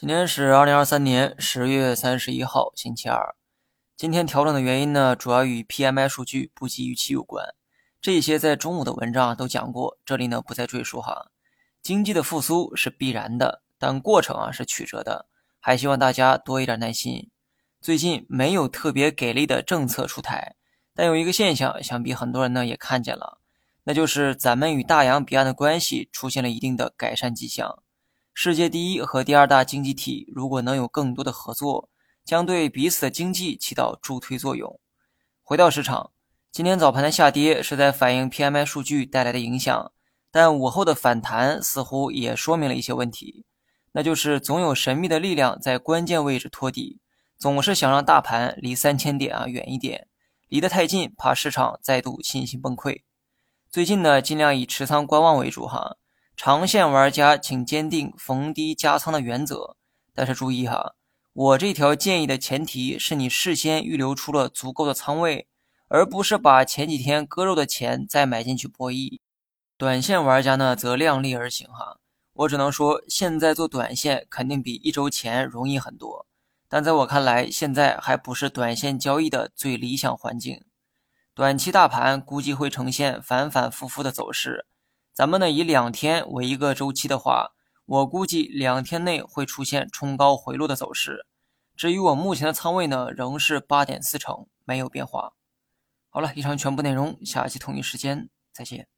今天是二零二三年十月三十一号，星期二。今天调整的原因呢，主要与 PMI 数据不及预期有关。这些在中午的文章都讲过，这里呢不再赘述哈。经济的复苏是必然的，但过程啊是曲折的，还希望大家多一点耐心。最近没有特别给力的政策出台，但有一个现象，想必很多人呢也看见了，那就是咱们与大洋彼岸的关系出现了一定的改善迹象。世界第一和第二大经济体如果能有更多的合作，将对彼此的经济起到助推作用。回到市场，今天早盘的下跌是在反映 PMI 数据带来的影响，但午后的反弹似乎也说明了一些问题，那就是总有神秘的力量在关键位置托底，总是想让大盘离三千点啊远一点，离得太近怕市场再度信心崩溃。最近呢，尽量以持仓观望为主哈。长线玩家请坚定逢低加仓的原则，但是注意哈，我这条建议的前提是你事先预留出了足够的仓位，而不是把前几天割肉的钱再买进去博弈。短线玩家呢则量力而行哈，我只能说现在做短线肯定比一周前容易很多，但在我看来，现在还不是短线交易的最理想环境。短期大盘估计会呈现反反复复的走势。咱们呢以两天为一个周期的话，我估计两天内会出现冲高回落的走势。至于我目前的仓位呢，仍是八点四成，没有变化。好了，以上全部内容，下期同一时间再见。